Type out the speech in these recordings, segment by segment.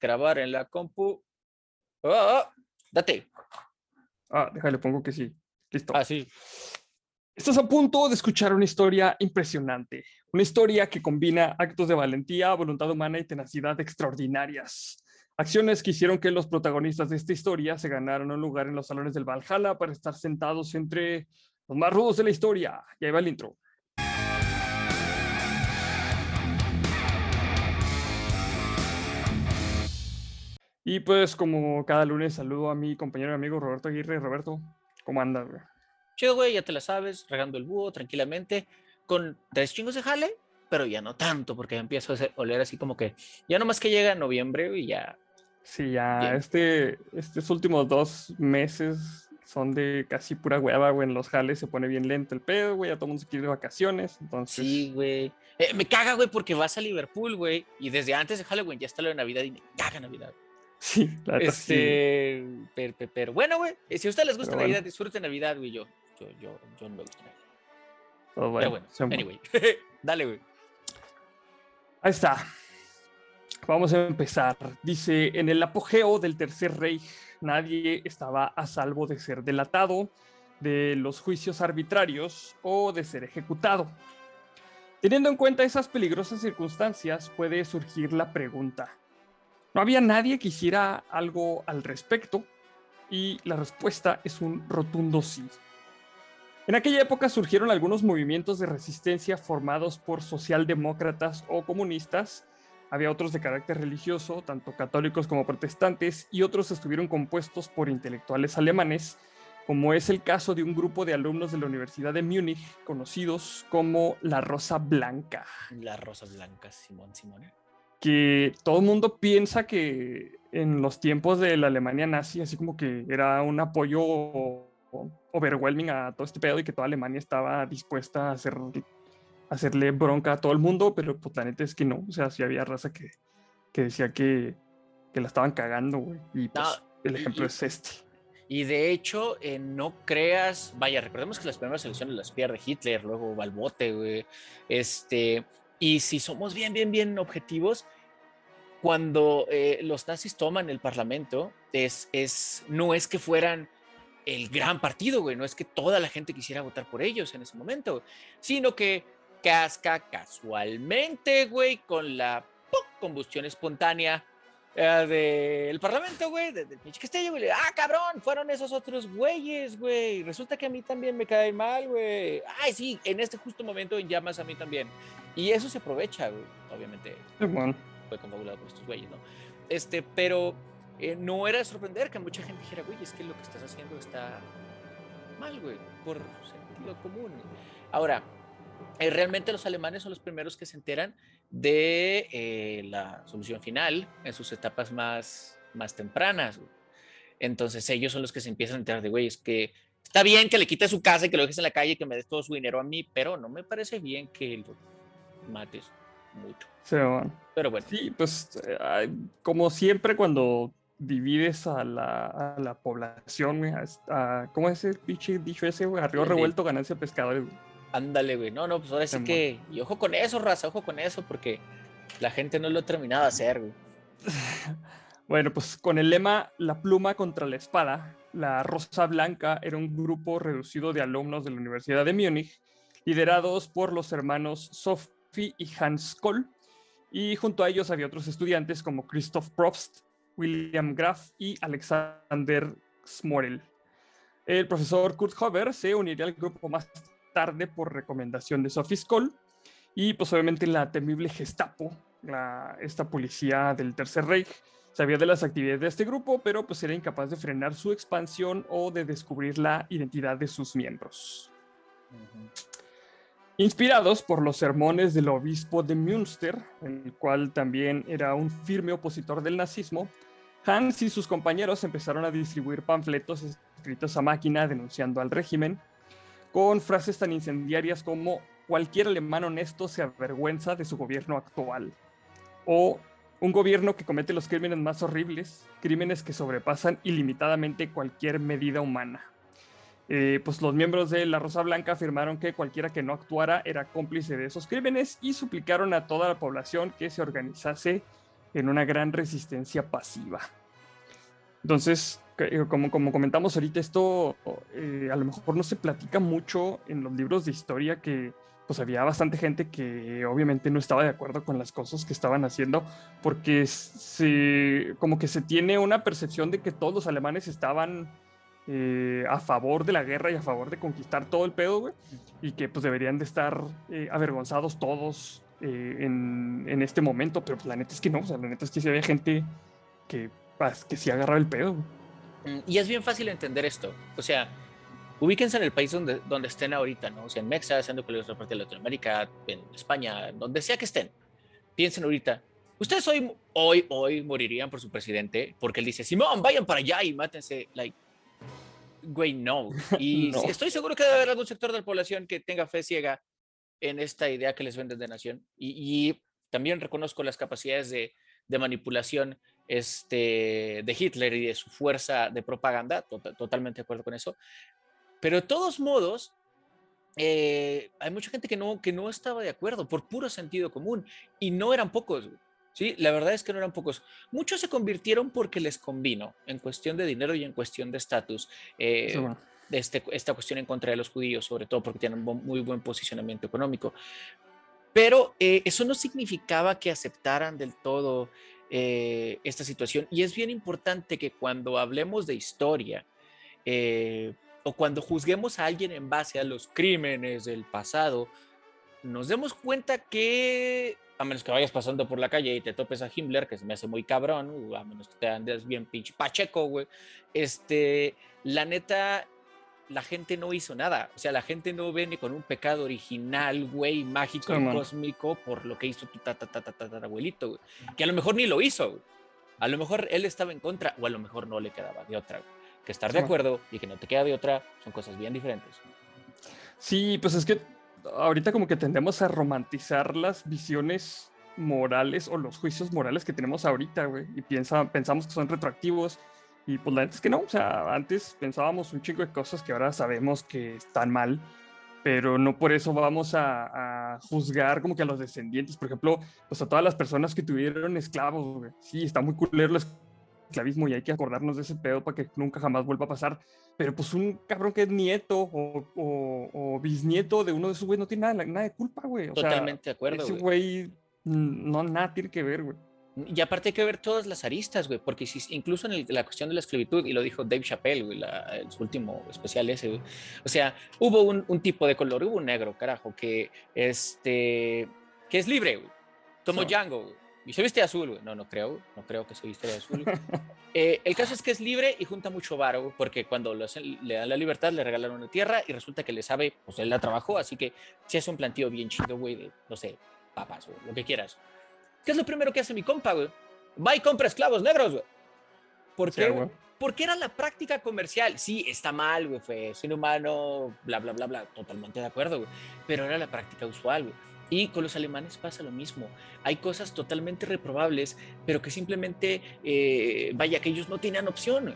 grabar en la compu. Oh, oh, date. Ah, déjale, pongo que sí. Listo. Ah, sí. Estás a punto de escuchar una historia impresionante, una historia que combina actos de valentía, voluntad humana y tenacidad extraordinarias. Acciones que hicieron que los protagonistas de esta historia se ganaran un lugar en los salones del Valhalla para estar sentados entre los más rudos de la historia. Y ahí va el intro. Y pues como cada lunes saludo a mi compañero y amigo Roberto Aguirre. Roberto, ¿cómo andas? Güey? Chido, güey, ya te la sabes, regando el búho tranquilamente, con tres chingos de jale, pero ya no tanto, porque ya empiezo a oler así como que, ya nomás que llega noviembre y ya. Sí, ya, este, estos últimos dos meses son de casi pura hueva, güey, en los jales se pone bien lento el pedo, güey, ya todo el mundo se quiere de vacaciones, entonces... Sí, güey. Eh, me caga, güey, porque vas a Liverpool, güey, y desde antes de Halloween ya está lo de Navidad y me caga Navidad. Sí, la este, Pero, pero, bueno, güey, si a ustedes les gusta Navidad, disfruten Navidad, güey, yo, yo, yo, yo no me gusta Navidad. Bueno, pero bueno, anyway, dale, güey. Ahí está. Vamos a empezar. Dice, en el apogeo del Tercer Rey, nadie estaba a salvo de ser delatado, de los juicios arbitrarios o de ser ejecutado. Teniendo en cuenta esas peligrosas circunstancias, puede surgir la pregunta, no había nadie que hiciera algo al respecto y la respuesta es un rotundo sí. En aquella época surgieron algunos movimientos de resistencia formados por socialdemócratas o comunistas. Había otros de carácter religioso, tanto católicos como protestantes, y otros estuvieron compuestos por intelectuales alemanes, como es el caso de un grupo de alumnos de la Universidad de Múnich, conocidos como la Rosa Blanca. La Rosa Blanca, Simón Simón que todo el mundo piensa que en los tiempos de la Alemania nazi, así como que era un apoyo overwhelming a todo este pedo y que toda Alemania estaba dispuesta a, hacer, hacerle bronca a todo el mundo, pero pues la neta es que no, o sea, sí había raza que, que decía que, que, la estaban cagando, güey, y pues el ejemplo es este. Y de hecho, eh, no creas, vaya, recordemos que las primeras elecciones las pierde Hitler, luego Balbote, güey, este, y si somos bien, bien, bien objetivos, cuando eh, los nazis toman el parlamento, es, es, no es que fueran el gran partido, güey, no es que toda la gente quisiera votar por ellos en ese momento, sino que casca casualmente, güey, con la combustión espontánea eh, del Parlamento, güey, del de pinche Castillo, güey. Ah, cabrón, fueron esos otros güeyes, güey. Resulta que a mí también me cae mal, güey. Ay, sí, en este justo momento en llamas a mí también. Y eso se aprovecha, güey. Obviamente. Fue confabulado por estos güeyes, ¿no? Este, pero eh, no era de sorprender que mucha gente dijera, güey, es que lo que estás haciendo está mal, güey, por sentido común. Ahora, eh, realmente los alemanes son los primeros que se enteran de eh, la solución final en sus etapas más, más tempranas. Entonces ellos son los que se empiezan a enterar de, güey, es que está bien que le quites su casa y que lo dejes en la calle y que me des todo su dinero a mí, pero no me parece bien que lo mates mucho. Sí, bueno. Pero bueno. Sí, pues eh, como siempre cuando divides a la, a la población, güey, ¿cómo es el pinche dicho ese, güey? Arriba revuelto, ganancia pescadores, Ándale, güey. No, no, pues ahora sí que. Y ojo con eso, raza, ojo con eso, porque la gente no lo ha terminado de hacer, güey. Bueno, pues con el lema La pluma contra la espada, la Rosa Blanca era un grupo reducido de alumnos de la Universidad de Múnich, liderados por los hermanos Y Hans Kohl, y junto a ellos había otros estudiantes como Christoph Probst, William Graf y Alexander Smorel. El profesor Kurt Hover se uniría al grupo más tarde por recomendación de Sophie Skoll y pues obviamente la temible Gestapo, esta policía del Tercer Reich, sabía de las actividades de este grupo, pero pues era incapaz de frenar su expansión o de descubrir la identidad de sus miembros. Inspirados por los sermones del obispo de Münster, el cual también era un firme opositor del nazismo, Hans y sus compañeros empezaron a distribuir panfletos escritos a máquina denunciando al régimen, con frases tan incendiarias como cualquier alemán honesto se avergüenza de su gobierno actual o un gobierno que comete los crímenes más horribles, crímenes que sobrepasan ilimitadamente cualquier medida humana. Eh, pues los miembros de la Rosa Blanca afirmaron que cualquiera que no actuara era cómplice de esos crímenes y suplicaron a toda la población que se organizase en una gran resistencia pasiva. Entonces, eh, como, comentamos ahorita, esto eh, a lo mejor no se platica mucho en los libros de historia que pues había bastante gente que obviamente no estaba de acuerdo con las cosas que estaban haciendo porque se, como que se tiene una percepción de que todos los alemanes estaban eh, a favor de la guerra y a favor de conquistar todo el pedo, güey, y que pues deberían de estar avergonzados todos en, en, este momento, pero pues, la neta es que no, o sea, la neta es que sí había gente que, pues, que sí agarraba el pedo. Güey. Mm, y es bien fácil entender esto. O sea, ubíquense en el país donde, donde estén ahorita, ¿no? O sea, en México, siendo que otra parte de Latinoamérica, en España, donde sea que estén. Piensen ahorita, ustedes hoy, hoy, hoy morirían por su presidente porque él dice, Simón, vayan para allá y mátense. Like, güey, no. Y estoy seguro que debe haber algún sector de la población que tenga fe ciega en esta idea que les venden de nación. Y, y también reconozco las capacidades de, de manipulación este, de Hitler y de su fuerza de propaganda, tota-, totalmente de acuerdo con eso. Pero de todos modos, eh, hay mucha gente que no, que no estaba de acuerdo por puro sentido común y no eran pocos. Sí, la verdad es que no eran pocos. Muchos se convirtieron porque les convino en cuestión de dinero y en cuestión de estatus. Eh, este, esta cuestión en contra de los judíos, sobre todo porque tienen un muy buen posicionamiento económico. Pero eh, eso no significaba que aceptaran del todo eh, esta situación. Y es bien importante que cuando hablemos de historia o cuando juzguemos a alguien en base a los crímenes del pasado, nos demos cuenta que, a menos que vayas pasando por la calle y te topes a Himmler, que se me hace muy cabrón, a menos que te andes bien pinche pacheco, güey, este, la neta, la gente no hizo nada. O sea, la gente no viene con un pecado original, güey, mágico y cósmico por lo que hizo tu abuelito, güey. Que a lo mejor ni lo hizo, güey. A lo mejor él estaba en contra o a lo mejor no le quedaba de otra. Que estar de acuerdo y que no te queda de otra son cosas bien diferentes. Sí, pues es que ahorita como que tendemos a romantizar las visiones morales o los juicios morales que tenemos ahorita, güey. Y piensa, pensamos que son retroactivos y pues la verdad es que no, o sea, antes pensábamos un chingo de cosas que ahora sabemos que están mal, pero no por eso vamos a, juzgar como que a los descendientes, por ejemplo, pues a todas las personas que tuvieron esclavos, güey. Sí, está muy culero el esclavismo y hay que acordarnos de ese pedo para que nunca jamás vuelva a pasar, pero pues un cabrón que es nieto o, bisnieto de uno de esos güeyes no tiene nada, nada de culpa, güey. Totalmente de acuerdo. Ese güey no, nada tiene que ver, güey. Y aparte hay que ver todas las aristas, güey, porque si, incluso en la cuestión de la esclavitud, y lo dijo Dave Chappelle, güey, el su último especial ese, güey, o sea, hubo un, un, tipo de color, hubo un negro, carajo, que, este, que es libre, güey, tomó Django, güey, y se viste azul, güey, no, no creo, no creo que se viste de azul. eh, el caso es que es libre y junta mucho varo, porque cuando le dan la libertad le regalan una tierra y resulta que le sabe, pues él la trabajó, así que si es un plantío bien chido, güey, de, no sé, papas, güey, lo que quieras. ¿Qué es lo primero que hace mi compa, güey? Va y compra esclavos negros, güey. ¿Por qué? Porque era la práctica comercial. Sí, está mal, güey, fue sin humano, bla, bla, bla, bla. Totalmente de acuerdo, güey. Pero era la práctica usual, güey. Y con los alemanes pasa lo mismo. Hay cosas totalmente reprobables, pero que simplemente, eh, vaya, que ellos no tenían opción.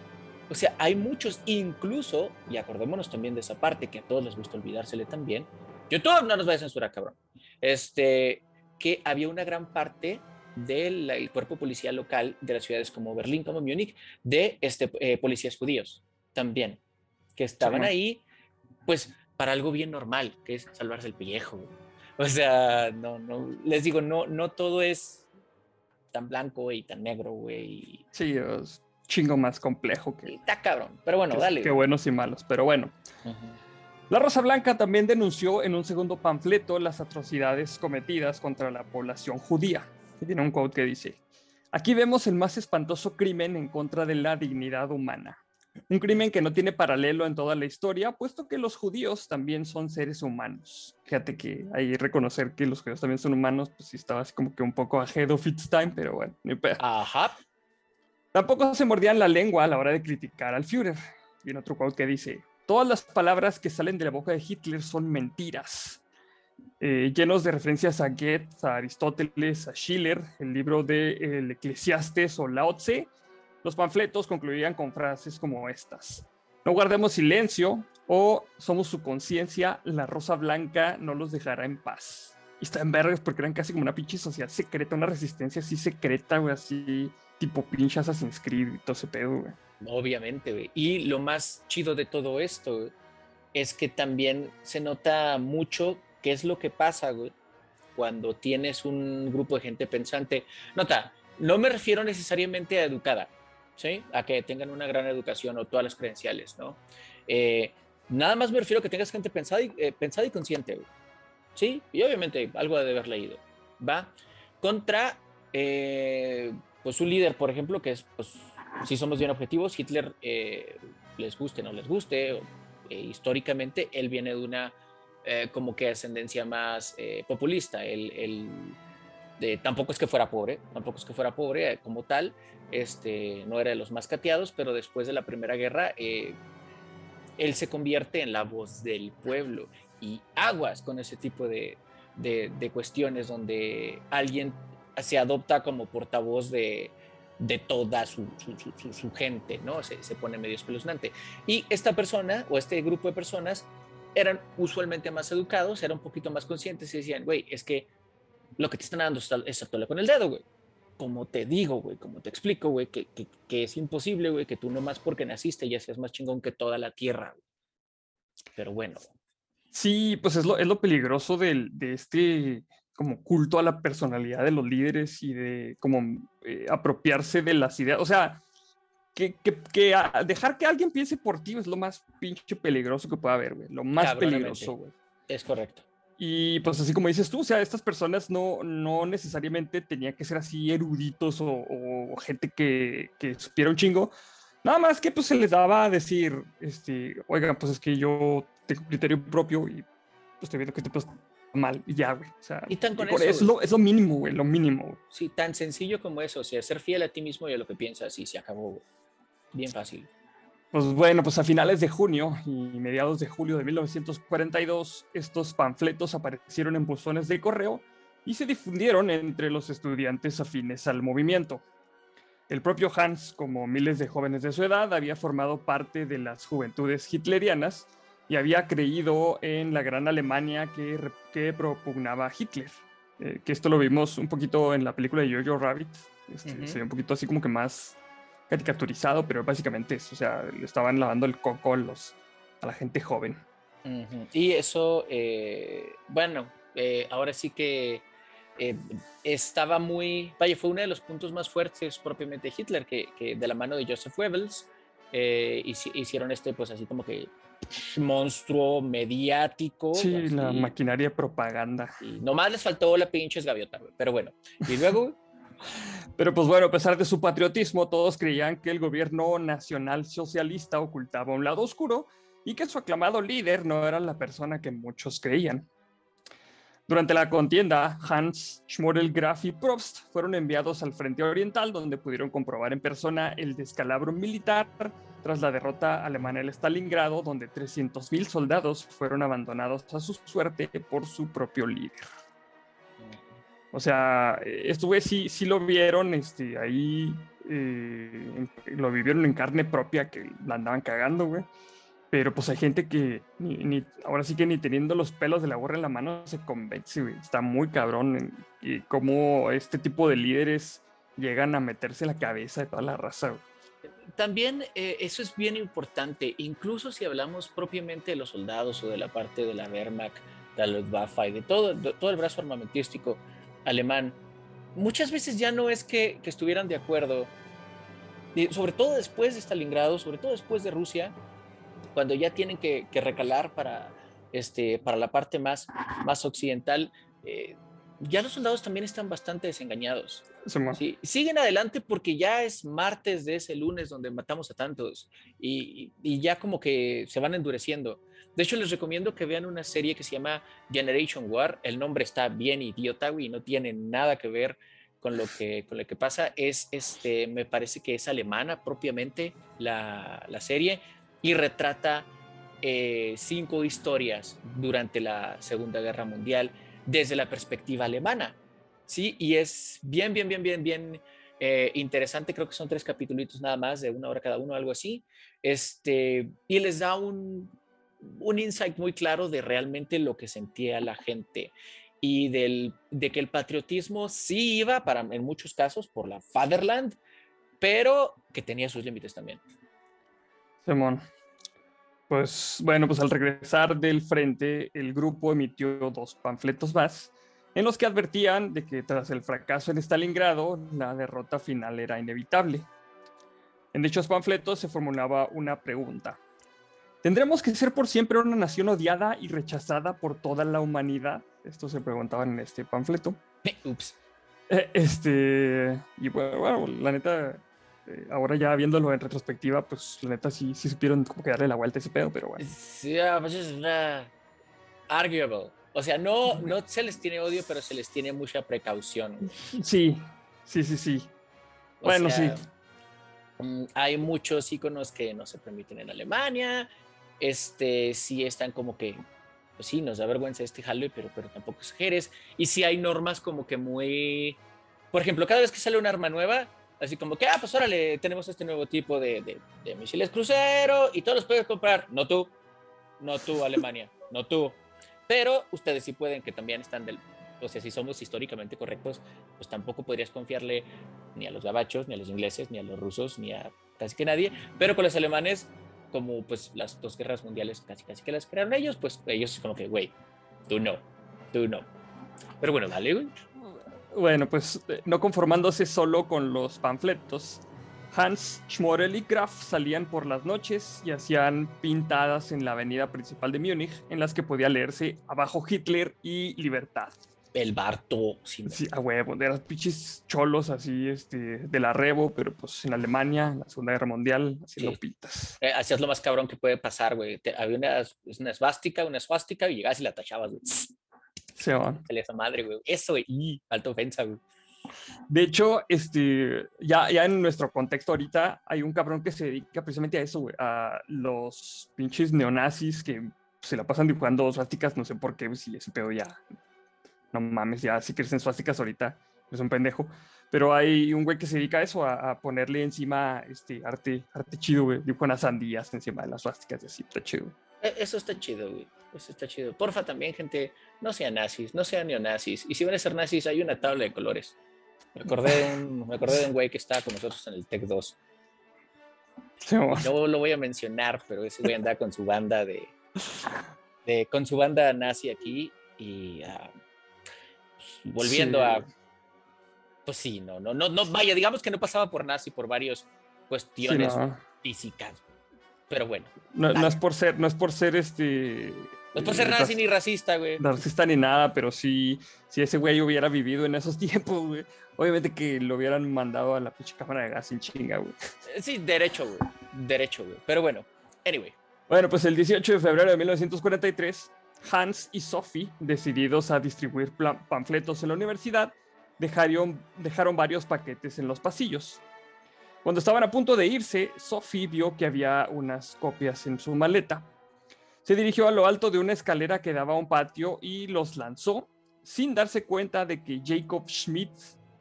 O sea, hay muchos, incluso, y acordémonos también de esa parte que a todos les gusta olvidársele también. YouTube no nos va a censurar, cabrón. Este, que había una gran parte del cuerpo policial local de las ciudades como Berlín, como Múnich, de este, eh, policías judíos también, que estaban ahí, pues, para algo bien normal, que es salvarse el pellejo. O sea, no, no, les digo, no, no todo es tan blanco y tan negro, güey. Sí, es chingo más complejo que... Está cabrón, pero bueno, dale. Qué buenos y malos, pero bueno. La Rosa Blanca también denunció en un segundo panfleto las atrocidades cometidas contra la población judía. tiene un quote que dice, aquí vemos el más espantoso crimen en contra de la dignidad humana. Un crimen que no tiene paralelo en toda la historia, puesto que los judíos también son seres humanos. Fíjate que ahí reconocer que los judíos también son humanos, pues sí estaba así como que un poco ahead of its time, pero bueno, ni pedo. Ajá. Tampoco se mordían la lengua a la hora de criticar al Führer. Y en otro quote que dice, todas las palabras que salen de la boca de Hitler son mentiras. Eh, llenos de referencias a Goethe, a Aristóteles, a Schiller, el libro de El Eclesiastes o Lao Tse, los panfletos concluían con frases como estas. No guardemos silencio o somos su conciencia, la rosa blanca no los dejará en paz. Y está en vergas porque eran casi como una pinche sociedad secreta, una resistencia así secreta, güey, así tipo pinche Assassin's Creed y todo ese pedo. Obviamente, güey. Y lo más chido de todo esto es que también se nota mucho qué es lo que pasa, güey, cuando tienes un grupo de gente pensante. Nota, no me refiero necesariamente a educada, ¿sí? A que tengan una gran educación o todas las credenciales, ¿no? Eh, nada más me refiero a que tengas gente pensada y, eh, pensada y consciente. ¿sí? Y obviamente algo de haber leído, ¿va? Contra, eh, pues un líder, por ejemplo, que es, pues, si somos bien objetivos, Hitler, eh, les guste o no les guste, eh, históricamente, él viene de una, como que ascendencia más populista, él, tampoco es que fuera pobre, tampoco es que fuera pobre como tal, este, no era de los más cateados, pero después de la Primera Guerra, él se convierte en la voz del pueblo y aguas con ese tipo de, de, cuestiones donde alguien se adopta como portavoz de, de toda su, su, su, gente, ¿no? Se, se, pone medio espeluznante. Y esta persona o este grupo de personas eran usualmente más educados, eran un poquito más conscientes y decían, güey, es que lo que te están dando es actuarle con el dedo, güey. Como te digo, güey, como te explico, güey, que, que, que, es imposible, güey, que tú nomás porque naciste ya seas más chingón que toda la tierra. Pero bueno, Sí, pues es lo, es lo peligroso del, de este como culto a la personalidad de los líderes y de como eh, apropiarse de las ideas. O sea, que, que, que dejar que alguien piense por ti es lo más pinche peligroso que pueda haber, güey. Lo más peligroso, güey. Es correcto. Y pues así como dices tú, o sea, estas personas no, no necesariamente tenían que ser así eruditos o, o gente que, que supiera un chingo. Nada más que pues se les daba a decir, este, oigan, pues es que yo tengo criterio propio y pues estoy viendo que este pues mal y ya, güey. O sea, y tan con eso, es, lo, es lo mínimo, güey, lo mínimo. Sí, tan sencillo como eso, o sea, ser fiel a ti mismo y a lo que piensas y se acabó, Bien fácil. Pues bueno, pues a finales de junio y mediados de julio de 1942, estos panfletos aparecieron en buzones de correo y se difundieron entre los estudiantes afines al movimiento. El propio Hans, como miles de jóvenes de su edad, había formado parte de las juventudes hitlerianas y había creído en la gran Alemania que, que propugnaba Hitler. Eh, que esto lo vimos un poquito en la película de Jojo Rabbit. Este, Se ve un poquito así como que más caricaturizado, pero básicamente eso. O sea, le estaban lavando el coco a, los, a la gente joven. Y eso, eh, bueno, eh, ahora sí que eh, estaba muy, vaya, fue uno de los puntos más fuertes propiamente de Hitler, que, de la mano de Joseph Goebbels hicieron este, pues así como que monstruo mediático. Sí, la maquinaria propaganda. Y nomás les faltó la pinche gaviota, pero bueno. Y luego... Pero pues bueno, a pesar de su patriotismo, todos creían que el gobierno nacional socialista ocultaba un lado oscuro y que su aclamado líder no era la persona que muchos creían. Durante la contienda, Hans, Schmorel, Graf y Probst fueron enviados al frente oriental, donde pudieron comprobar en persona el descalabro militar tras la derrota alemana en Stalingrado, donde 300.000 soldados fueron abandonados a su suerte por su propio líder. O sea, esto sí, sí lo vieron este, ahí, eh, lo vivieron en carne propia, que la andaban cagando, güey. Pero pues hay gente que ni, ahora sí que ni teniendo los pelos de la gorra en la mano se convence, güey. Está muy cabrón y cómo este tipo de líderes llegan a meterse en la cabeza de toda la raza, güey. También eh, eso es bien importante, incluso si hablamos propiamente de los soldados o de la parte de la Wehrmacht, de la Luftwaffe y de todo, todo el brazo armamentístico alemán, muchas veces ya no es que, estuvieran de acuerdo, sobre todo después de Stalingrado, sobre todo después de Rusia, cuando ya tienen que, recalar para, este, para la parte más, más occidental, eh, ya los soldados también están bastante desengañados. Sí, siguen adelante porque ya es martes de ese lunes donde matamos a tantos y, y, ya como que se van endureciendo. De hecho, les recomiendo que vean una serie que se llama Generation War. El nombre está bien idiota y no tiene nada que ver con lo que, con lo que pasa. Es, este, me parece que es alemana propiamente la, la serie y retrata eh, cinco historias durante la Segunda Guerra Mundial desde la perspectiva alemana. ¿sí? Y es bien, bien, bien, bien, bien eh, interesante. Creo que son tres capítulos nada más, de una hora cada uno, algo así. Este, y les da un, un insight muy claro de realmente lo que sentía la gente. y del, de que el patriotismo sí iba, para, en muchos casos, por la Fatherland, pero que tenía sus límites también. Simón. Pues bueno, pues al regresar del frente, el grupo emitió dos panfletos más en los que advertían de que tras el fracaso en Stalingrado, la derrota final era inevitable. En dichos panfletos se formulaba una pregunta. ¿Tendremos que ser por siempre una nación odiada y rechazada por toda la humanidad? Esto se preguntaban en este panfleto. Ups. Eh, este, y bueno, la neta, eh, ahora ya viéndolo en retrospectiva, pues la neta sí, sí supieron cómo que darle la vuelta a ese pedo, pero bueno. Sí, pues es una arguable. O sea, no, no se les tiene odio, pero se les tiene mucha precaución. Sí, sí, sí, sí. bueno, sí. Mm, hay muchos iconos que no se permiten en Alemania. Este, sí están como que, pues sí, nos da vergüenza este Halloween, pero, pero tampoco exageres. Y sí hay normas como que muy. Por ejemplo, cada vez que sale un arma nueva, así como que, ah, pues órale, tenemos este nuevo tipo de, de, de misiles crucero y todos los puedes comprar. No tú, no tú, Alemania, no tú pero ustedes sí pueden, que también están del, o sea, si somos históricamente correctos, pues tampoco podrías confiarle ni a los gabachos, ni a los ingleses, ni a los rusos, ni a casi que nadie, pero con los alemanes, como pues las dos guerras mundiales casi casi que las crearon ellos, pues ellos como que, güey, tú no, tú no. Pero bueno, dale, güey. Bueno, pues eh, no conformándose solo con los panfletos, Hans Schmorell y Graf salían por las noches y hacían pintadas en la avenida principal de Múnich en las que podía leerse abajo Hitler y libertad. El Barto. Sí, a huevo, de las pinches cholos así, este, de la Rebo, pero pues en Alemania, en la Segunda Guerra Mundial, haciendo pintas. Eh, hacías lo más cabrón que puede pasar, güey. había una, una esvástica, una esvástica y llegabas y la tachabas, güey. Se van. Se esa madre, güey. Eso, güey. alta ofensa, güey. De hecho, este, ya, ya en nuestro contexto ahorita hay un cabrón que se dedica precisamente a eso, güey, a los pinches neonazis que se la pasan dibujando suásticas, no sé por qué, si ese pedo ya, no mames, ya si crecen suásticas ahorita, es un pendejo. Pero hay un güey que se dedica a eso, a, ponerle encima este arte, arte chido, güey, dibuja unas sandías encima de las suásticas y así, está chido. E, eso está chido, güey. Eso está chido. Porfa también, gente, no sean nazis, no sean neonazis. Y si van a ser nazis, hay una tabla de colores. Me acordé de un, me acordé de un güey que estaba con nosotros en el Tech 2. no lo voy a mencionar, pero ese güey andaba con su banda de, de con su banda nazi aquí y uh, volviendo a pues sí, no, no, no, no, vaya, digamos que no pasaba por nazi por varias cuestiones físicas. Pero bueno. No, no, es por ser, no es por ser este no es por ser nazi ni racista, güey. Racista ni nada, pero sí, si ese güey hubiera vivido en esos tiempos, güey, obviamente que lo hubieran mandado a la pinche cámara de gas sin chinga, güey. Eh, sí, derecho, güey. Derecho, güey. Pero bueno, anyway. Bueno, pues el 18 de febrero de 1943, Hans y Sophie, decididos a distribuir panfletos en la universidad, dejaron, dejaron varios paquetes en los pasillos. Cuando estaban a punto de irse, Sophie vio que había unas copias en su maleta se dirigió a lo alto de una escalera que daba a un patio y los lanzó sin darse cuenta de que Jacob Schmidt,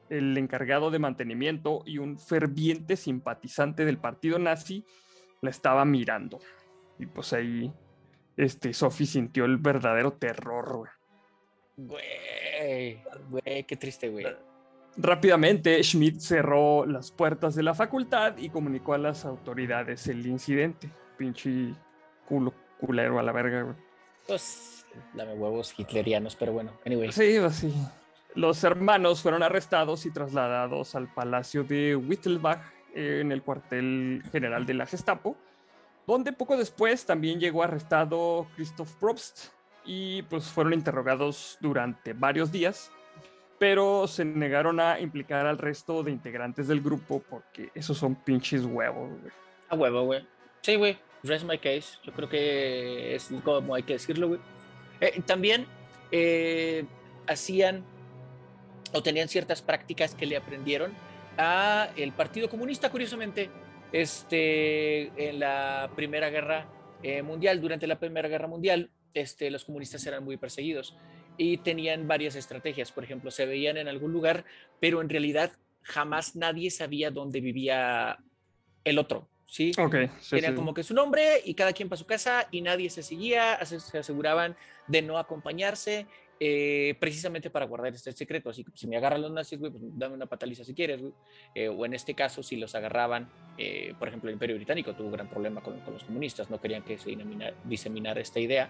el encargado de mantenimiento y un ferviente simpatizante del partido nazi, la estaba mirando. Y pues ahí este, Sophie sintió el verdadero terror, güey. Güey, qué triste, güey. Rápidamente, Schmidt cerró las puertas de la facultad y comunicó a las autoridades el incidente. Pinche culo culero a la verga, güey. Pues, dame huevos hitlerianos, pero bueno, anyway. Sí, pues sí. Los hermanos fueron arrestados y trasladados al palacio de Wittelbach en el cuartel general de la Gestapo, donde poco después también llegó arrestado Christoph Probst y pues fueron interrogados durante varios días, pero se negaron a implicar al resto de integrantes del grupo porque esos son pinches huevos, güey. A huevo, güey. Sí, güey rest my case. Yo creo que es como hay que decirlo, güey. Eh, también eh, hacían o tenían ciertas prácticas que le aprendieron a el Partido Comunista, curiosamente, este, en la Primera Guerra eh, Mundial. Durante la Primera Guerra Mundial, este, los comunistas eran muy perseguidos y tenían varias estrategias. Por ejemplo, se veían en algún lugar, pero en realidad jamás nadie sabía dónde vivía el otro. ¿sí? Okay, Tenían como que su nombre y cada quien para su casa y nadie se seguía, se aseguraban de no acompañarse eh, precisamente para guardar este secreto. Así que si me agarran los nazis, güey, pues dame una pataliza si quieres, güey. Eh, o en este caso, si los agarraban, eh, por ejemplo, el Imperio Británico tuvo un gran problema con, con los comunistas, no querían que se diseminara esta idea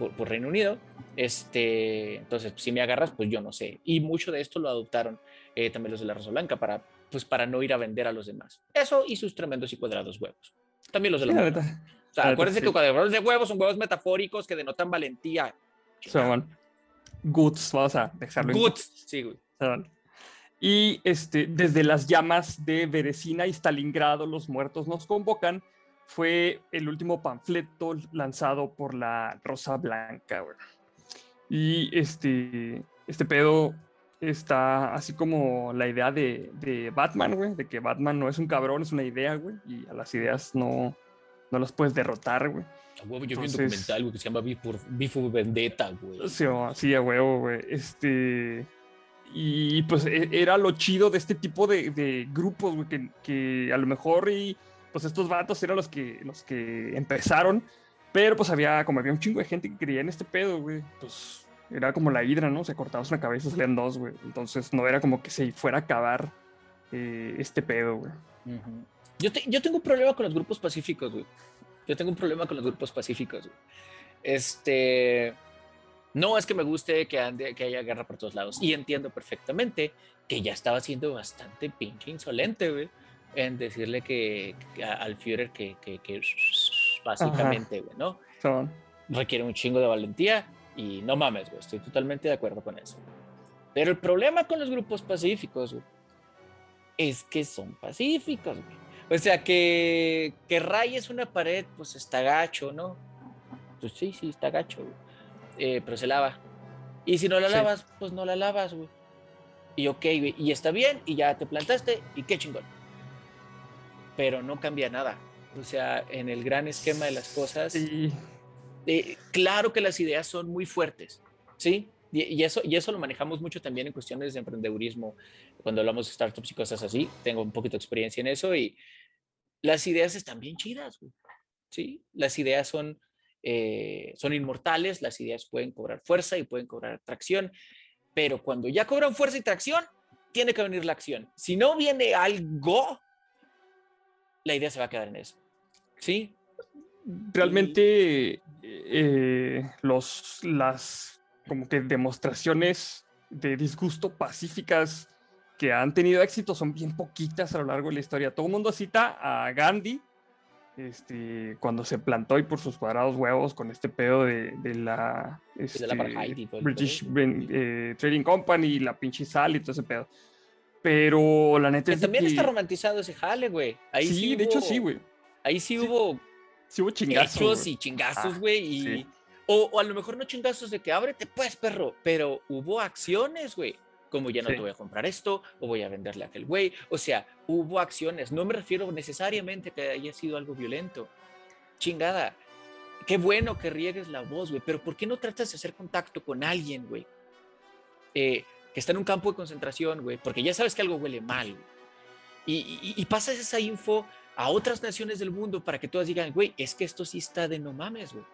por, por, Reino Unido. Este, entonces, si me agarras, pues yo no sé. Y mucho de esto lo adoptaron también los de la Rosa Blanca para, pues, para no ir a vender a los demás. Eso y sus tremendos y cuadrados huevos. También los de la O sea, acuérdense que cuadrados de huevos son huevos metafóricos que denotan valentía. Son goods, vamos a dejarlo. Goods, sí, güey. Y este, desde las llamas de Beresina y Stalingrado, los muertos nos convocan, fue el último panfleto lanzado por la Rosa Blanca, güey. Y este, este pedo está así como la idea de, de Batman, güey, de que Batman no es un cabrón, es una idea, güey, y a las ideas no, no las puedes derrotar, güey. A huevo, yo vi un documental, güey, que se llama Bifo Vendetta, güey. Sí, sí, a huevo, güey. Este. Y pues e, era lo chido de este tipo de, de grupos, güey, que, que, a lo mejor y pues estos vatos eran los que, los que empezaron, pero pues había, como había un chingo de gente que creía en este pedo, güey, pues era como la hidra, ¿no? Se cortabas una cabeza salían dos, güey. Entonces no era como que se fuera a acabar eh, este pedo, güey. yo, yo tengo un problema con los grupos pacíficos, güey. Yo tengo un problema con los grupos pacíficos. Este, no es que me guste que, ande, que haya guerra por todos lados. Y entiendo perfectamente que ya estaba siendo bastante pinche insolente, güey, en decirle que, al Führer que, que, básicamente, güey, ¿no? Requiere un chingo de valentía y no mames, güey, estoy totalmente de acuerdo con eso. Pero el problema con los grupos pacíficos, güey, es que son pacíficos, güey. O sea, que, que rayes una pared, pues está gacho, ¿no? Pues sí, sí, está gacho, güey. Eh, pero se lava. Y si no la lavas, pues no la lavas, güey. Y ok, güey, y está bien, y ya te plantaste, y qué chingón. Pero no cambia nada. O sea, en el gran esquema de las cosas, sí. eh, claro que las ideas son muy fuertes, ¿sí? Y, y, eso, y eso lo manejamos mucho también en cuestiones de emprendedurismo, cuando hablamos de startups y cosas así. Tengo un poquito de experiencia en eso y, las ideas están bien chidas, ¿sí? Las ideas son, eh, son inmortales, las ideas pueden cobrar fuerza y pueden cobrar tracción, pero cuando ya cobran fuerza y tracción, tiene que venir la acción. Si no viene algo, la idea se va a quedar en eso, ¿sí? Realmente eh, los, las como que demostraciones de disgusto pacíficas que han tenido éxito son bien poquitas a lo largo de la historia. Todo el mundo cita a Gandhi este, cuando se plantó y por sus cuadrados huevos con este pedo de, de la, este, British eh, Trading Company, la pinche sal y todo ese pedo. Pero la neta es También está romantizado ese jale, güey. Ahí sí, de hecho sí, güey. Ahí sí, hubo... Sí hubo chingazos. y chingazos, ah, güey. y... o, o, a lo mejor no chingazos de que ábrete pues, perro, pero hubo acciones, güey como ya no te voy a comprar esto o voy a venderle a aquel güey. O sea, hubo acciones. No me refiero necesariamente que haya sido algo violento. Chingada. Qué bueno que riegues la voz, güey, pero ¿por qué no tratas de hacer contacto con alguien, güey? Eh, que está en un campo de concentración, güey, porque ya sabes que algo huele mal, Y, y, pasas esa info a otras naciones del mundo para que todas digan, güey, es que esto sí está de no mames, güey.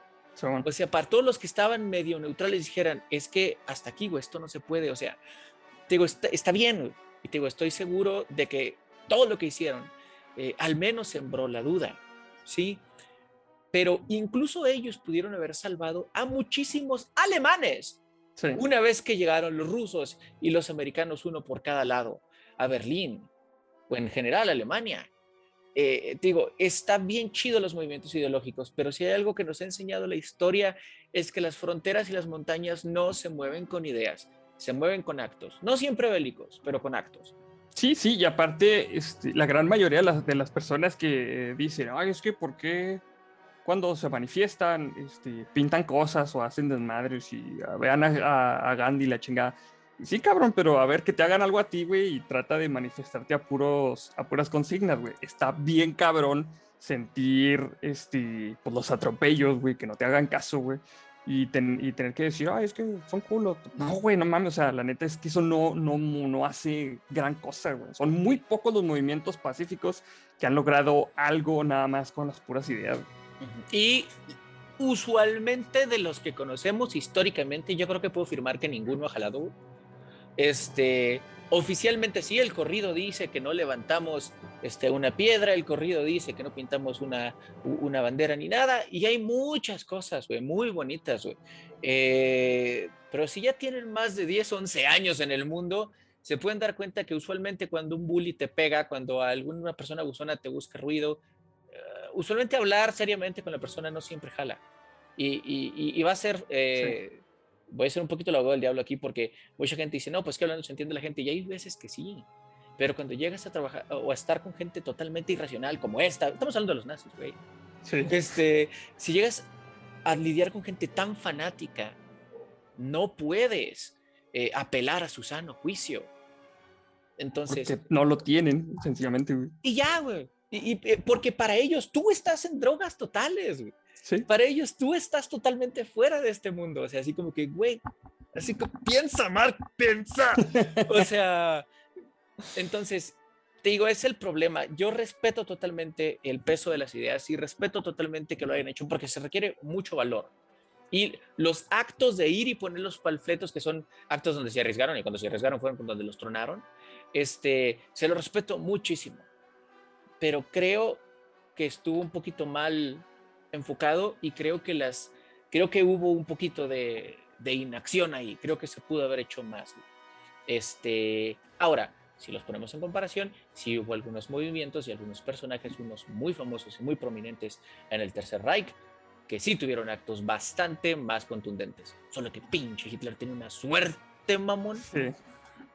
O sea, para todos los que estaban medio neutrales dijeran, es que hasta aquí, güey, esto no se puede. O sea, te digo, está, bien, y te digo, estoy seguro de que todo lo que hicieron eh, al menos sembró la duda, ¿sí? Pero incluso ellos pudieron haber salvado a muchísimos alemanes. Una vez que llegaron los rusos y los americanos, uno por cada lado, a Berlín, o en general a Alemania. Eh, digo, está bien chido los movimientos ideológicos, pero si hay algo que nos ha enseñado la historia es que las fronteras y las montañas no se mueven con ideas, se mueven con actos, no siempre bélicos, pero con actos. Sí, sí, y aparte, este, la gran mayoría de las, de las personas que dicen, ay, es que, ¿por qué cuando se manifiestan, este, pintan cosas o hacen desmadres y vean a, a, Gandhi la chingada? Sí, cabrón, pero a ver que te hagan algo a ti, güey, y trata de manifestarte a, puros, a puras consignas, güey. Está bien cabrón sentir este, pues, los atropellos, güey, que no te hagan caso, güey y, tener que decir, ay, es que son culos. No, güey, no mames, o sea, la neta es que eso no, no, no hace gran cosa, güey. Son muy pocos los movimientos pacíficos que han logrado algo nada más con las puras ideas. Y usualmente de los que conocemos históricamente, yo creo que puedo afirmar que ninguno ha jalado. Este, oficialmente sí, el corrido dice que no levantamos este, una piedra, el corrido dice que no pintamos una, una bandera ni nada, y hay muchas cosas, muy bonitas. Eh, pero si ya tienen más de 10, 11 años en el mundo, se pueden dar cuenta que usualmente cuando un bully te pega, cuando alguna persona abusona te busca ruido, usualmente hablar seriamente con la persona no siempre jala. Y, va a ser, eh, voy a ser un poquito el abogado del diablo aquí porque mucha gente dice, no, pues que hablando se entiende la gente. Y hay veces que sí. Pero cuando llegas a trabajar o a estar con gente totalmente irracional como esta, estamos hablando de los nazis, güey. Este, si llegas a lidiar con gente tan fanática, no puedes eh, apelar a su sano juicio. Entonces. no lo tienen, sencillamente, güey. Y ya, güey. Y, eh, porque para ellos tú estás en drogas totales, güey. ¿Sí? Para ellos tú estás totalmente fuera de este mundo. O sea, así como que, güey, así como, piensa, Mark, piensa. o sea, entonces, te digo, es el problema. Yo respeto totalmente el peso de las ideas y respeto totalmente que lo hayan hecho porque se requiere mucho valor. Y los actos de ir y poner los panfletos, que son actos donde se arriesgaron, y cuando se arriesgaron fueron donde los tronaron, este, se lo respeto muchísimo pero creo que estuvo un poquito mal enfocado y creo que las creo que hubo un poquito de, inacción ahí creo que se pudo haber hecho más este ahora si los ponemos en comparación sí hubo algunos movimientos y algunos personajes unos muy famosos y muy prominentes en el tercer Reich que sí tuvieron actos bastante más contundentes. Solo que pinche Hitler tiene una suerte mamón. Sí.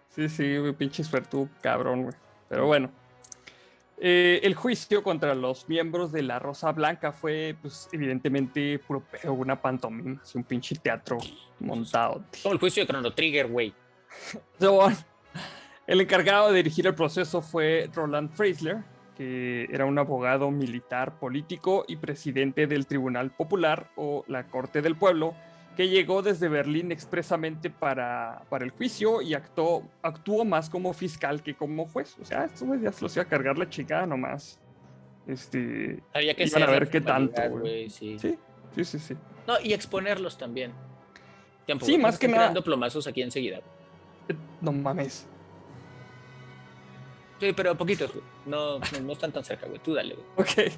Sí sí pinche suerte cabrón güey. Pero bueno eh, el juicio contra los miembros de la Rosa Blanca fue, pues, evidentemente, puro una pantomima, un pinche teatro montado. Como el juicio de Chrono Trigger, güey. el encargado de dirigir el proceso fue Roland Freisler, que era un abogado militar, político y presidente del Tribunal Popular o la Corte del Pueblo, que llegó desde Berlín expresamente para, para el juicio y actuó, actuó más como fiscal que como juez. O sea, estos ya se los iba a cargar la chica nomás. Este, Había que iban a ver qué tanto. sí. sí. sí, sí, No, y exponerlos también. sí, más que nada. dando plomazos aquí enseguida. No mames. Sí, pero poquitos, no, no, están tan cerca, güey. Tú dale, güey. Ok.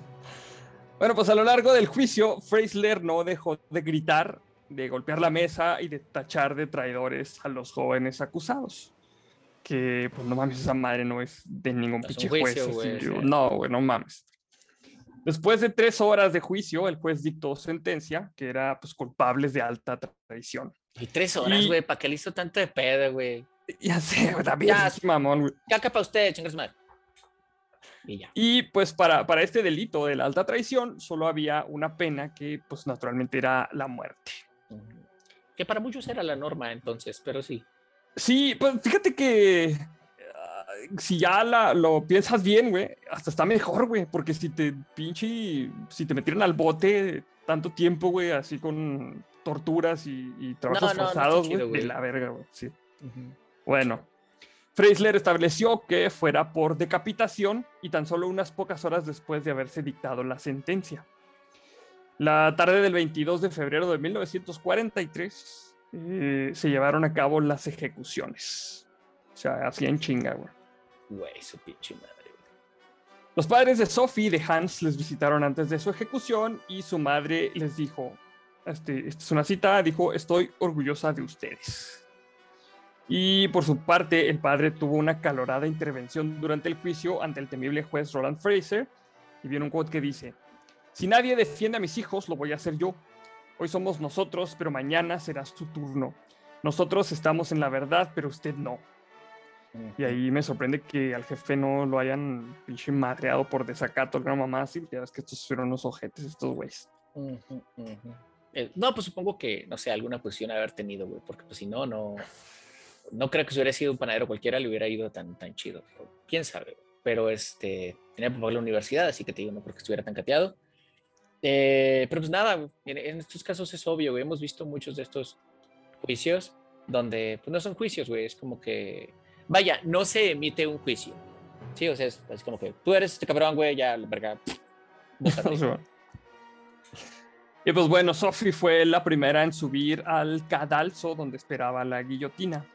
Bueno, pues a lo largo del juicio, Freisler no dejó de gritar de golpear la mesa y de tachar de traidores a los jóvenes acusados. Que, pues no mames, esa madre no es de ningún pinche juez. No, güey, no mames. Después de tres horas de juicio, el juez dictó sentencia que era pues culpables de alta traición. Y tres horas, güey, ¿para qué le hizo tanto de pedo, güey? Ya sé, también ya, mamón, güey. Caca para usted, chingas madre. Y, pues para, para este delito de la alta traición solo había una pena que pues naturalmente era la muerte. Que para muchos era la norma entonces, pero sí. Sí, pues fíjate que ah, si ya la, lo piensas bien, güey, hasta está mejor, güey, porque si te pinche, si te metieron al bote tanto tiempo, güey, así con torturas y, trabajos forzados, güey, de la verga, güey, sí. Bueno, Freisler estableció que fuera por decapitación y tan solo unas pocas horas después de haberse dictado la sentencia. La tarde del 22 de febrero de 1943 eh, se llevaron a cabo las ejecuciones. O sea, hacían chinga, güey. Güey, su pinche madre. Los padres de Sophie y de Hans les visitaron antes de su ejecución y su madre les dijo, este, esta es una cita, dijo, estoy orgullosa de ustedes. Y por su parte, el padre tuvo una calorada intervención durante el juicio ante el temible juez Roland Fraser y viene un quote que dice, si nadie defiende a mis hijos, lo voy a hacer yo. Hoy somos nosotros, pero mañana será su turno. Nosotros estamos en la verdad, pero usted no. Y ahí me sorprende que al jefe no lo hayan pinche madreado por desacato gran mamá. Sí, ya ves que estos fueron unos ojetes, estos güeyes. Eh, no, pues supongo que, no sé, alguna posición haber tenido, güey, porque pues si no, no, no creo que si hubiera sido un panadero cualquiera le hubiera ido tan, tan chido. Quién sabe, pero este, tenía que pagar la universidad, así que te digo, no creo que estuviera tan cateado. Eh, pero pues nada, en, estos casos es obvio, Hemos visto muchos de estos juicios donde pues no son juicios, güey. Es como que, vaya, no se emite un juicio. Sí, o sea, es, como que tú eres este cabrón, güey, ya, la verga. Y pues bueno, Sophie fue la primera en subir al cadalso donde esperaba la guillotina.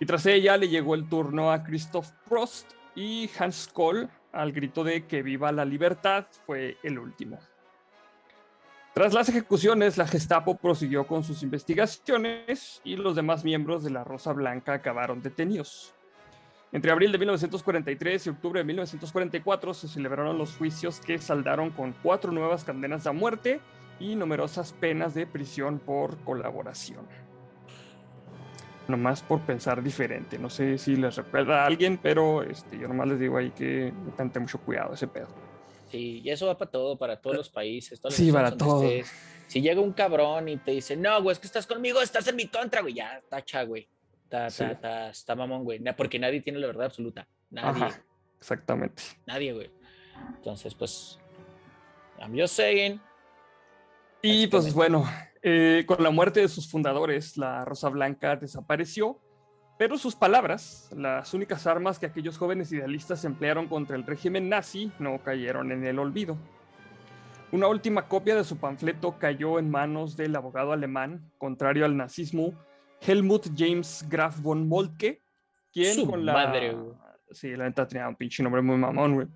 Y tras ella le llegó el turno a Christoph Prost y Hans Kohl al grito de que viva la libertad fue el último. Tras las ejecuciones, la Gestapo prosiguió con sus investigaciones y los demás miembros de la Rosa Blanca acabaron detenidos. Entre abril de 1943 y octubre de 1944 se celebraron los juicios que saldaron con cuatro nuevas condenas a muerte y numerosas penas de prisión por colaboración. Nomás por pensar diferente. No sé si les recuerda a alguien, pero este, yo nomás les digo ahí que me mucho cuidado ese pedo. Sí, y eso va para todo, para todos los países. sí, para todo. Si llega un cabrón y te dice, no, güey, es que estás conmigo, estás en mi contra, güey, ya, tacha, güey. Está, está, está, mamón, güey. Porque nadie tiene la verdad absoluta. Nadie. exactamente. Nadie, güey. Entonces, pues, I'm just saying. Y pues bueno, eh, con la muerte de sus fundadores, la Rosa Blanca desapareció, pero sus palabras, las únicas armas que aquellos jóvenes idealistas emplearon contra el régimen nazi, no cayeron en el olvido. Una última copia de su panfleto cayó en manos del abogado alemán, contrario al nazismo, Helmut James Graf von Moltke, quien con la... Madre, Sí, la neta tenía un pinche nombre muy mamón, güey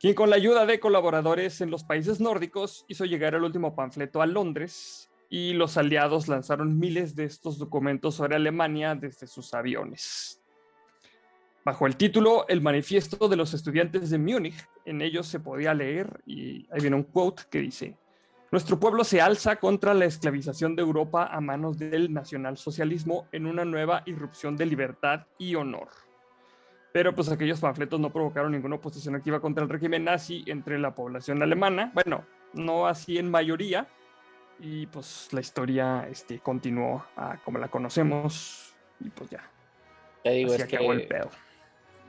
quien con la ayuda de colaboradores en los países nórdicos hizo llegar el último panfleto a Londres y los aliados lanzaron miles de estos documentos sobre Alemania desde sus aviones. Bajo el título El manifiesto de los estudiantes de Múnich, en ellos se podía leer, y ahí viene un quote que dice, Nuestro pueblo se alza contra la esclavización de Europa a manos del nacionalsocialismo en una nueva irrupción de libertad y honor. Pero pues aquellos panfletos no provocaron ninguna oposición activa contra el régimen nazi entre la población alemana. Bueno, no así en mayoría. Y pues la historia este, continuó como la conocemos. Y pues ya. Te digo, es que el pedo.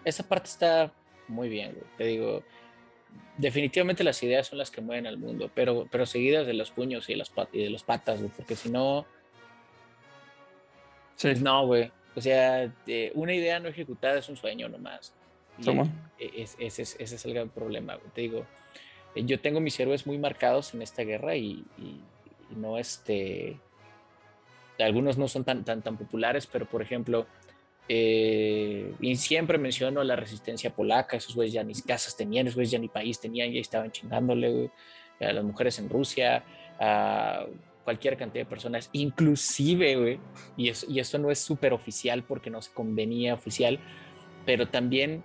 Esa parte está muy bien, Te digo, definitivamente las ideas son las que mueven al mundo, pero, pero seguidas de los puños y de, las y de los patas, porque si no... Sí. No, güey. O sea, una idea no ejecutada es un sueño nomás. E, ese, es, el gran problema. Te digo, eh, yo tengo mis héroes muy marcados en esta guerra y, no este. Algunos no son tan, tan, tan populares, pero por ejemplo, eh, y siempre menciono la resistencia polaca, esos güeyes ya ni casas tenían, esos güeyes ya ni país tenían, ya estaban chingándole, a las mujeres en Rusia, a cualquier cantidad de personas, inclusive, güey, y, eso, y esto no es súper oficial porque no se convenía oficial, pero también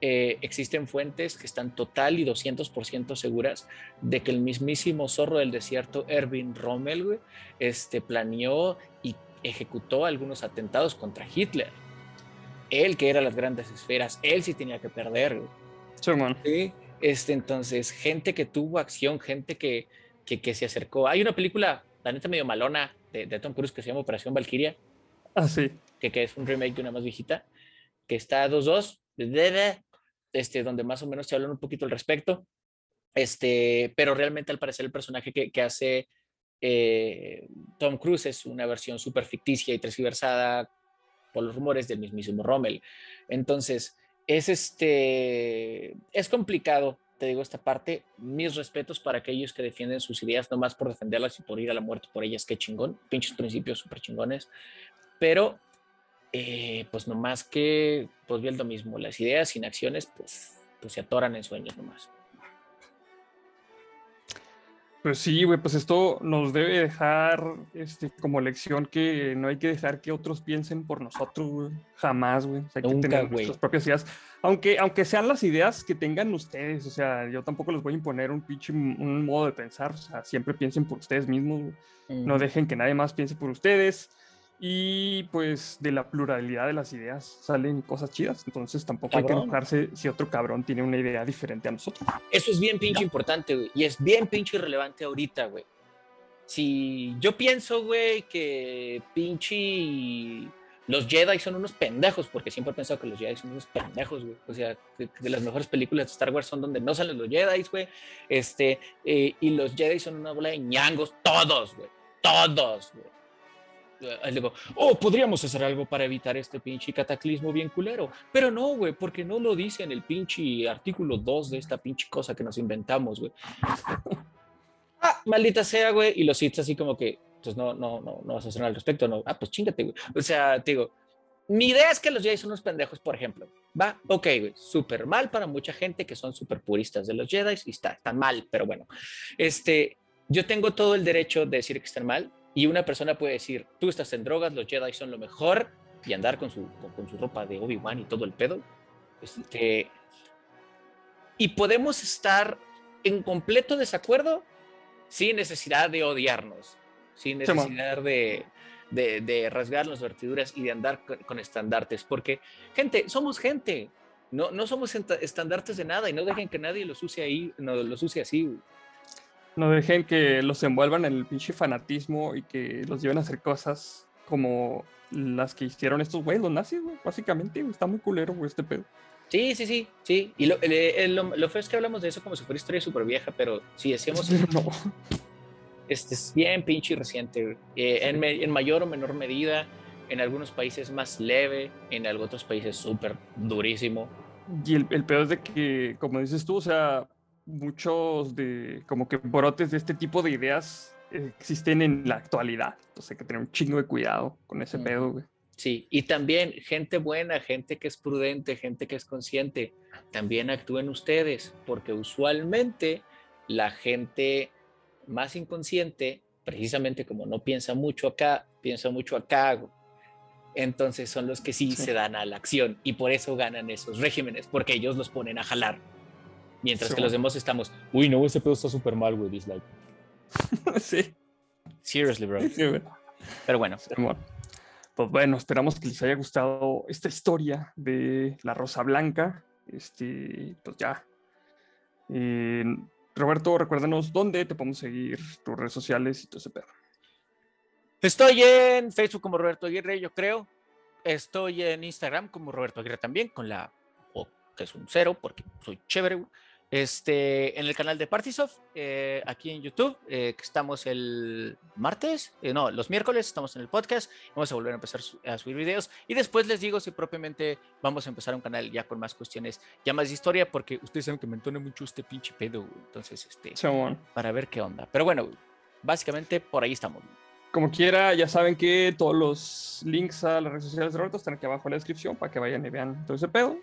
eh, existen fuentes que están total y 200% seguras de que el mismísimo zorro del desierto, Erwin Rommel, güey, este, planeó y ejecutó algunos atentados contra Hitler. Él, que era las grandes esferas, él sí tenía que perder. Güey. Sí, Este, entonces, gente que tuvo acción, gente que, que, que, se acercó. Hay una película la neta medio malona de, Tom Cruise que se llama Operación Valkyria. Ah, sí. Que, que, es un remake de una más viejita, que está 2-2, este, donde más o menos se hablan un poquito al respecto. Este, pero realmente al parecer el personaje que, que hace eh, Tom Cruise es una versión súper ficticia y transversada por los rumores del mismísimo Rommel. Entonces, es este, es complicado te digo esta parte, mis respetos para aquellos que defienden sus ideas, no más por defenderlas y por ir a la muerte por ellas, qué chingón, pinches principios súper chingones, pero eh, pues nomás que, pues bien lo mismo, las ideas sin acciones, pues, pues se atoran en sueños nomás. Pues sí, güey, pues esto nos debe dejar este, como lección que no hay que dejar que otros piensen por nosotros, güey. Jamás, güey. hay que tener nuestras propias ideas. Aunque, aunque sean las ideas que tengan ustedes, o sea, yo tampoco les voy a imponer un pinche un modo de pensar. O sea, siempre piensen por ustedes mismos, No dejen que nadie más piense por ustedes y pues de la pluralidad de las ideas salen cosas chidas. Entonces tampoco hay que enojarse si otro cabrón tiene una idea diferente a nosotros. Eso es bien pinche importante, güey. Y es bien pinche irrelevante ahorita, güey. Si yo pienso, güey, que pinche los Jedi son unos pendejos, porque siempre he pensado que los Jedi son unos pendejos, güey. O sea, que, las mejores películas de Star Wars son donde no salen los Jedi, güey. Este, eh, y los Jedi son una bola de ñangos, todos, güey. Todos, güey oh, podríamos hacer algo para evitar este pinche cataclismo bien culero. Pero no, güey, porque no lo dice en el pinche artículo 2 de esta pinche cosa que nos inventamos, güey. ah, maldita sea, güey, y los hits así como que, pues no, no, no, no vas a hacer nada al respecto, no, ah, pues chingate, güey. O sea, te digo, mi idea es que los Jedi son unos pendejos, por ejemplo. Va, ok, güey, súper mal para mucha gente que son súper puristas de los Jedi y está, están mal, pero bueno. Este, yo tengo todo el derecho de decir que están mal y una persona puede decir, tú estás en drogas, los Jedi son lo mejor y andar con su, con, su ropa de Obi-Wan y todo el pedo. Este, y podemos estar en completo desacuerdo sin necesidad de odiarnos, sin necesidad de, de, rasgar las vertiduras y de andar con, estandartes, porque gente, somos gente, no, no somos estandartes de nada y no dejen que nadie los use ahí, no los use así. No dejen que los envuelvan en el pinche fanatismo y que los lleven a hacer cosas como las que hicieron estos güeyes, los nazis, básicamente, Está muy culero, güey, este pedo. Sí, sí, sí, sí. Y lo, lo, feo es que hablamos de eso como si fuera historia súper vieja, pero si decíamos... No. Este es bien pinche reciente. Eh, en, en, mayor o menor medida, en algunos países más leve, en otros países súper durísimo. Y el, el peor es de que, como dices tú, o sea, muchos de como que brotes de este tipo de ideas existen en la actualidad. Entonces hay que tener un chingo de cuidado con ese pedo, güey. Sí, y también gente buena, gente que es prudente, gente que es consciente, también actúen ustedes, porque usualmente la gente más inconsciente, precisamente como no piensa mucho acá, piensa mucho acá, entonces son los que sí, se dan a la acción y por eso ganan esos regímenes, porque ellos los ponen a jalar. Mientras que los demás estamos, uy, no, ese pedo está súper mal, güey, dislike. sí. Seriously, bro. Pero bueno. Pues bueno, esperamos que les haya gustado esta historia de la Rosa Blanca. Este, pues ya. Eh, Roberto, recuérdanos dónde te podemos seguir, tus redes sociales y todo ese pedo. Estoy en Facebook como Roberto Aguirre, yo creo. Estoy en Instagram como Roberto Aguirre también, con la O, que es un cero, porque soy chévere. Este, en el canal de Partisoft, eh, aquí en YouTube, eh, que estamos el martes, eh, no, los miércoles estamos en el podcast, vamos a volver a empezar a subir videos y después les digo si propiamente vamos a empezar un canal ya con más cuestiones, ya más de historia, porque ustedes saben que me entone mucho este pinche pedo, entonces, este, para ver qué onda. Pero bueno, básicamente por ahí estamos. Como quiera, ya saben que todos los links a las redes sociales de Roberto están aquí abajo en la descripción para que vayan y vean todo ese pedo.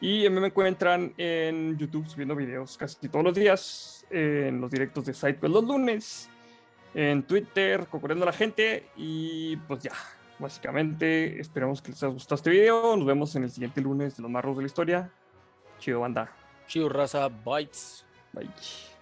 Y me encuentran en YouTube subiendo videos casi todos los días, en los directos de SideQuest los lunes, en Twitter, concurriendo a la gente. Y pues ya, básicamente esperamos que les haya gustado este video. Nos vemos en el siguiente lunes de los marros de la historia. Chido, banda. Chido, raza. Bites. Bye.